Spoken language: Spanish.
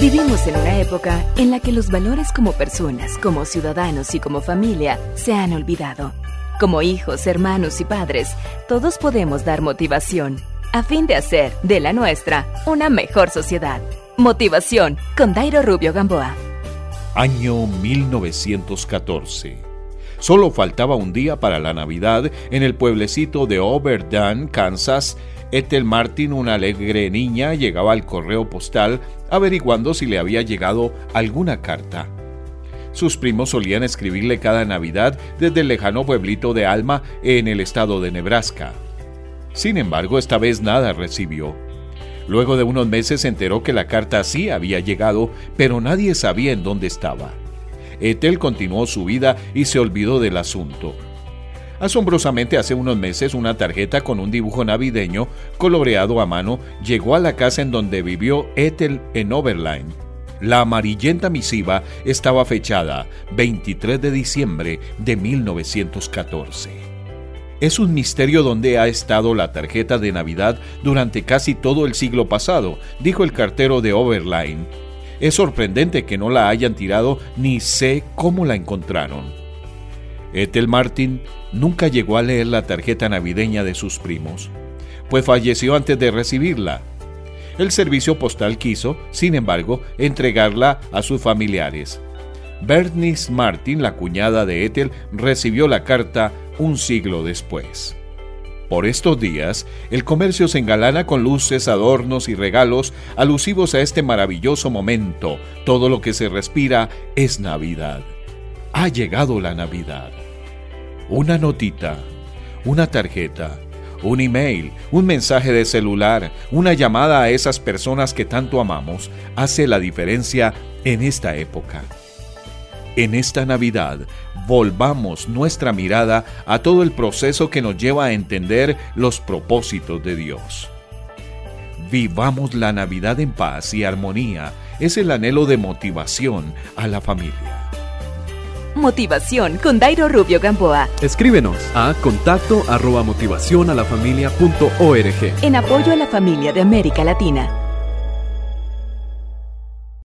Vivimos en una época en la que los valores como personas, como ciudadanos y como familia se han olvidado. Como hijos, hermanos y padres, todos podemos dar motivación a fin de hacer de la nuestra una mejor sociedad. Motivación con Dairo Rubio Gamboa. Año 1914. Solo faltaba un día para la Navidad en el pueblecito de Oberdam, Kansas. Ethel Martin, una alegre niña, llegaba al correo postal averiguando si le había llegado alguna carta. Sus primos solían escribirle cada Navidad desde el lejano pueblito de Alma en el estado de Nebraska. Sin embargo, esta vez nada recibió. Luego de unos meses se enteró que la carta sí había llegado, pero nadie sabía en dónde estaba. Ethel continuó su vida y se olvidó del asunto. Asombrosamente, hace unos meses una tarjeta con un dibujo navideño coloreado a mano llegó a la casa en donde vivió Ethel en Oberlein. La amarillenta misiva estaba fechada 23 de diciembre de 1914. Es un misterio dónde ha estado la tarjeta de Navidad durante casi todo el siglo pasado, dijo el cartero de Overline. Es sorprendente que no la hayan tirado ni sé cómo la encontraron. Ethel Martin nunca llegó a leer la tarjeta navideña de sus primos, pues falleció antes de recibirla. El servicio postal quiso, sin embargo, entregarla a sus familiares. Bernice Martin, la cuñada de Ethel, recibió la carta un siglo después. Por estos días, el comercio se engalana con luces, adornos y regalos alusivos a este maravilloso momento. Todo lo que se respira es Navidad. Ha llegado la Navidad. Una notita, una tarjeta, un email, un mensaje de celular, una llamada a esas personas que tanto amamos, hace la diferencia en esta época. En esta Navidad, volvamos nuestra mirada a todo el proceso que nos lleva a entender los propósitos de Dios. Vivamos la Navidad en paz y armonía. Es el anhelo de motivación a la familia. Motivación con Dairo Rubio Gamboa. Escríbenos a contacto arroba motivación a la familia En apoyo a la familia de América Latina.